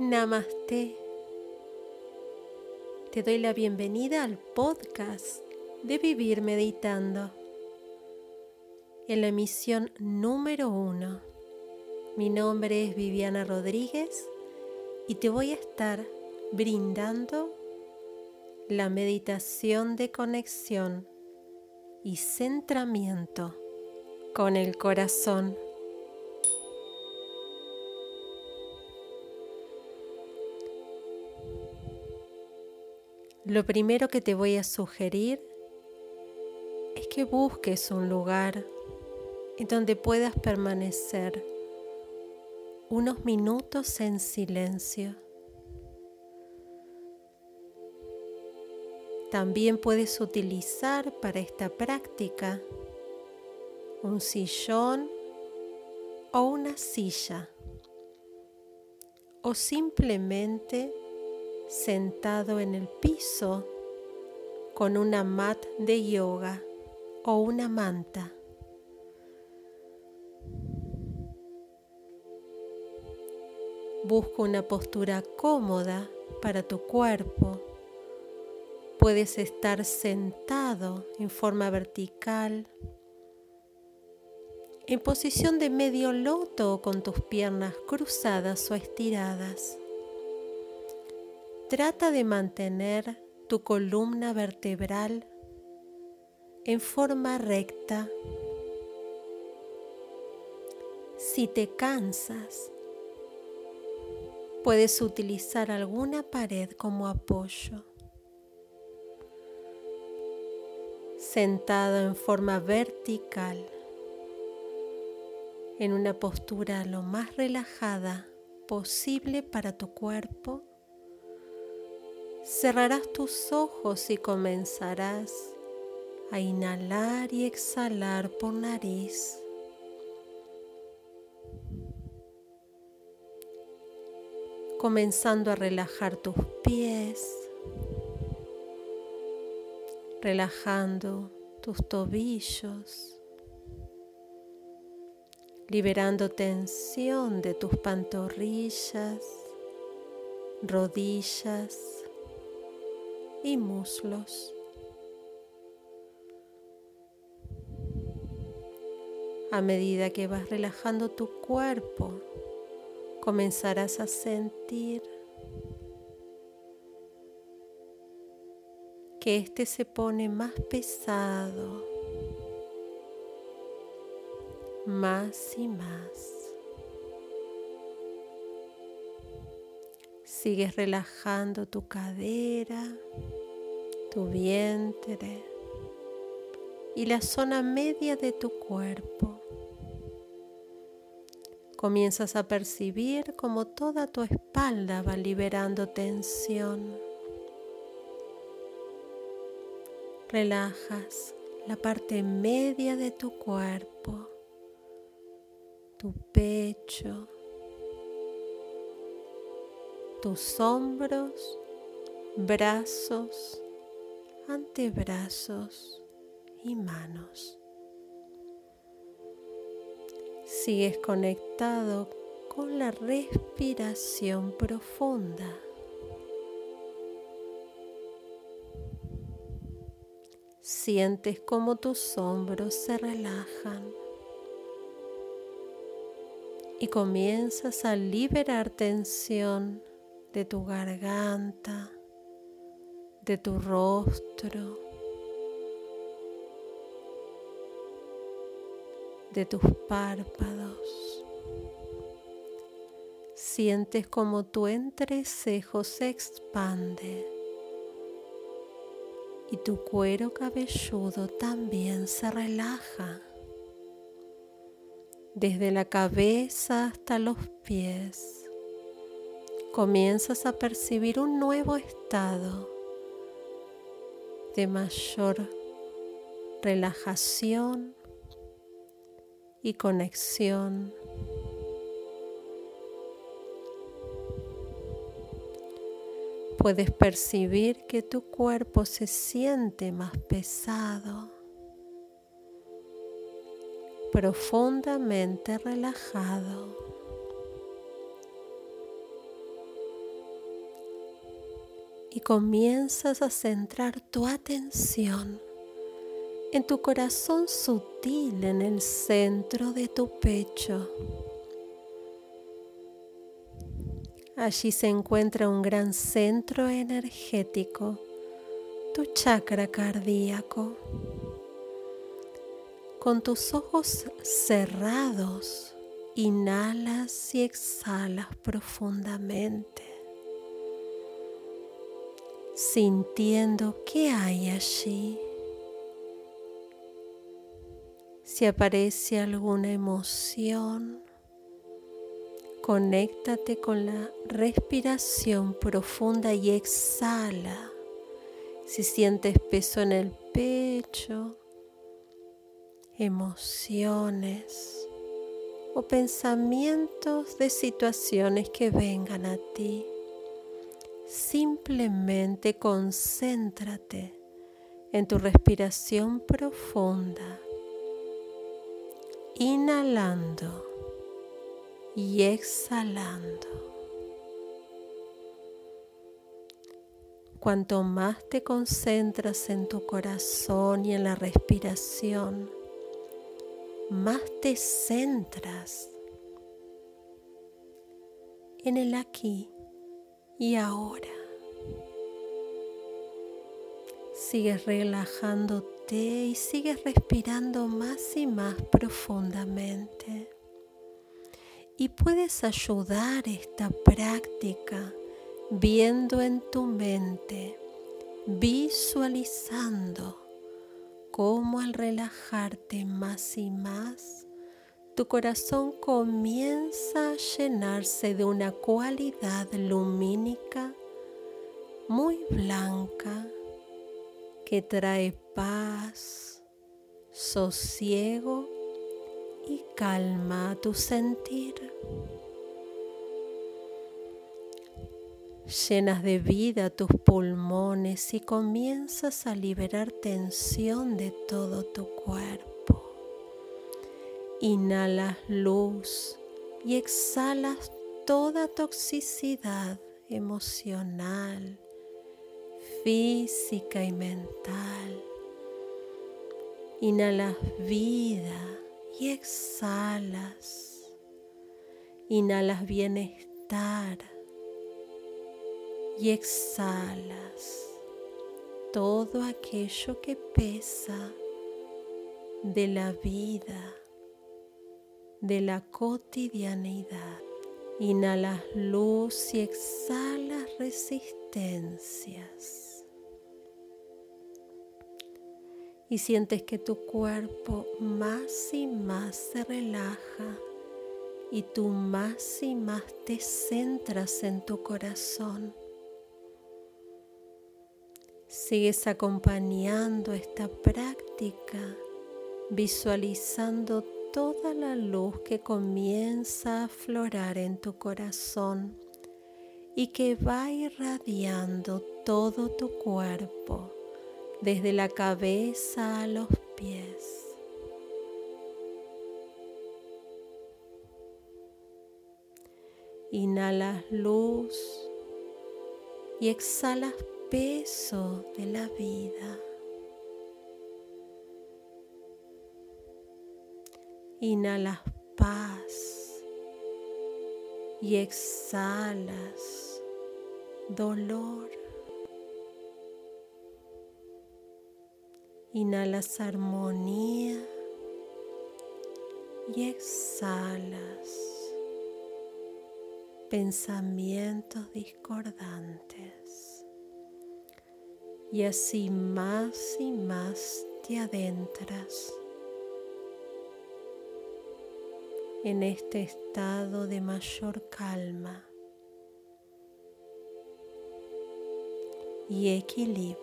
Namaste. Te doy la bienvenida al podcast de Vivir Meditando. En la emisión número uno. Mi nombre es Viviana Rodríguez y te voy a estar brindando la meditación de conexión y centramiento con el corazón. Lo primero que te voy a sugerir es que busques un lugar en donde puedas permanecer unos minutos en silencio. También puedes utilizar para esta práctica un sillón o una silla o simplemente sentado en el piso con una mat de yoga o una manta. Busca una postura cómoda para tu cuerpo. Puedes estar sentado en forma vertical, en posición de medio loto con tus piernas cruzadas o estiradas. Trata de mantener tu columna vertebral en forma recta. Si te cansas, puedes utilizar alguna pared como apoyo. Sentado en forma vertical, en una postura lo más relajada posible para tu cuerpo, cerrarás tus ojos y comenzarás a inhalar y exhalar por nariz. Comenzando a relajar tus pies, relajando tus tobillos, liberando tensión de tus pantorrillas, rodillas, y muslos. A medida que vas relajando tu cuerpo, comenzarás a sentir que este se pone más pesado, más y más. Sigues relajando tu cadera, tu vientre y la zona media de tu cuerpo. Comienzas a percibir como toda tu espalda va liberando tensión. Relajas la parte media de tu cuerpo, tu pecho, tus hombros, brazos, antebrazos y manos. Sigues conectado con la respiración profunda. Sientes como tus hombros se relajan y comienzas a liberar tensión de tu garganta, de tu rostro, de tus párpados. Sientes como tu entrecejo se expande y tu cuero cabelludo también se relaja. Desde la cabeza hasta los pies comienzas a percibir un nuevo estado de mayor relajación y conexión. Puedes percibir que tu cuerpo se siente más pesado, profundamente relajado. Y comienzas a centrar tu atención en tu corazón sutil en el centro de tu pecho. Allí se encuentra un gran centro energético, tu chakra cardíaco. Con tus ojos cerrados, inhalas y exhalas profundamente, sintiendo qué hay allí. Si aparece alguna emoción, conéctate con la respiración profunda y exhala. Si sientes peso en el pecho, emociones o pensamientos de situaciones que vengan a ti. Simplemente concéntrate en tu respiración profunda, inhalando y exhalando. Cuanto más te concentras en tu corazón y en la respiración, más te centras en el aquí y ahora. Sigues relajándote y sigues respirando más y más profundamente. Y puedes ayudar esta práctica viendo en tu mente, visualizando cómo al relajarte más y más, tu corazón comienza a llenarse de una cualidad lumínica muy blanca que trae paz, sosiego y calma a tu sentir. llenas de vida tus pulmones y comienzas a liberar tensión de todo tu cuerpo. Inhalas luz y exhalas toda toxicidad emocional, física y mental. Inhalas vida y exhalas. Inhalas bienestar y exhalas todo aquello que pesa de la vida, de la cotidianidad. Inhalas luz y exhalas resistencias. Y sientes que tu cuerpo más y más se relaja y tú más y más te centras en tu corazón Sigues acompañando esta práctica visualizando toda la luz que comienza a aflorar en tu corazón y que va irradiando todo tu cuerpo, desde la cabeza a los pies. Inhalas luz y exhalas peso de la vida. Inhalas paz. Y exhalas dolor. Inhalas armonía. Y exhalas pensamientos discordantes. Y así más y más te adentras en este estado de mayor calma y equilibrio.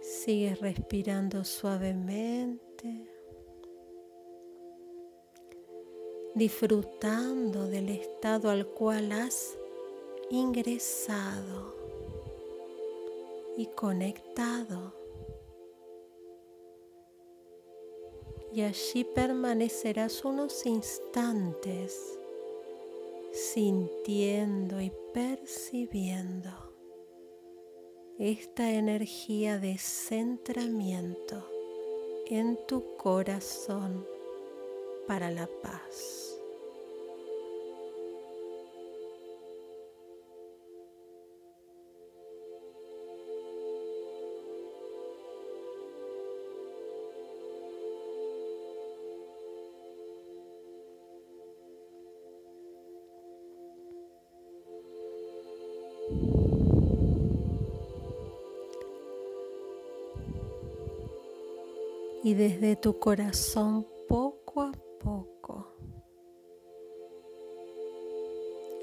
Sigues respirando suavemente, disfrutando del estado al cual has ingresado y conectado. Y allí permanecerás unos instantes sintiendo y percibiendo esta energía de centramiento en tu corazón para la paz. Y desde tu corazón poco a poco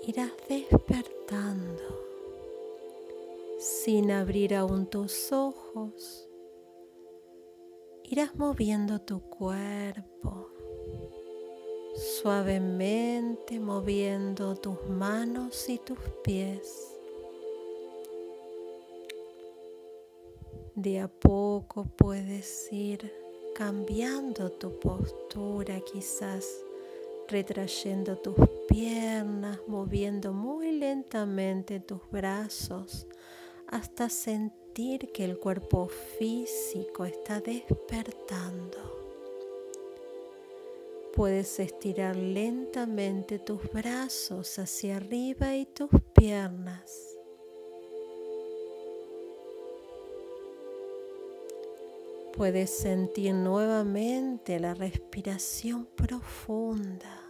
irás despertando sin abrir aún tus ojos. Irás moviendo tu cuerpo suavemente moviendo tus manos y tus pies. De a poco puedes ir cambiando tu postura, quizás retrayendo tus piernas, moviendo muy lentamente tus brazos hasta sentir que el cuerpo físico está despertando. Puedes estirar lentamente tus brazos hacia arriba y tus piernas Puedes sentir nuevamente la respiración profunda.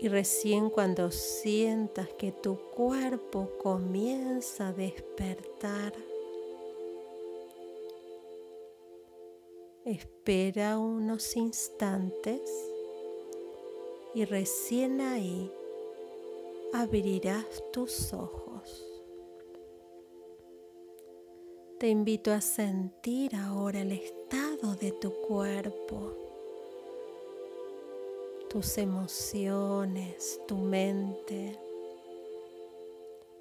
Y recién cuando sientas que tu cuerpo comienza a despertar, espera unos instantes y recién ahí abrirás tus ojos. Te invito a sentir ahora el estado de tu cuerpo, tus emociones, tu mente.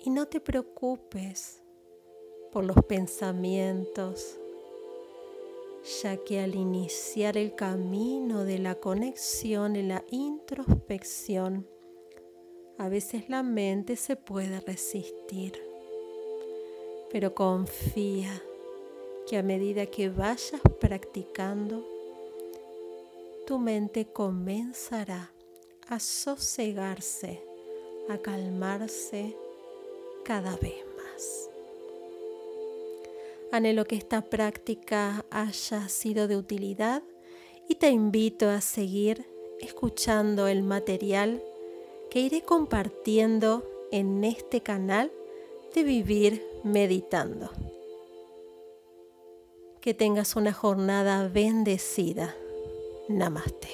Y no te preocupes por los pensamientos, ya que al iniciar el camino de la conexión y la introspección, a veces la mente se puede resistir pero confía que a medida que vayas practicando, tu mente comenzará a sosegarse, a calmarse cada vez más. Anhelo que esta práctica haya sido de utilidad y te invito a seguir escuchando el material que iré compartiendo en este canal de vivir meditando. Que tengas una jornada bendecida. Namaste.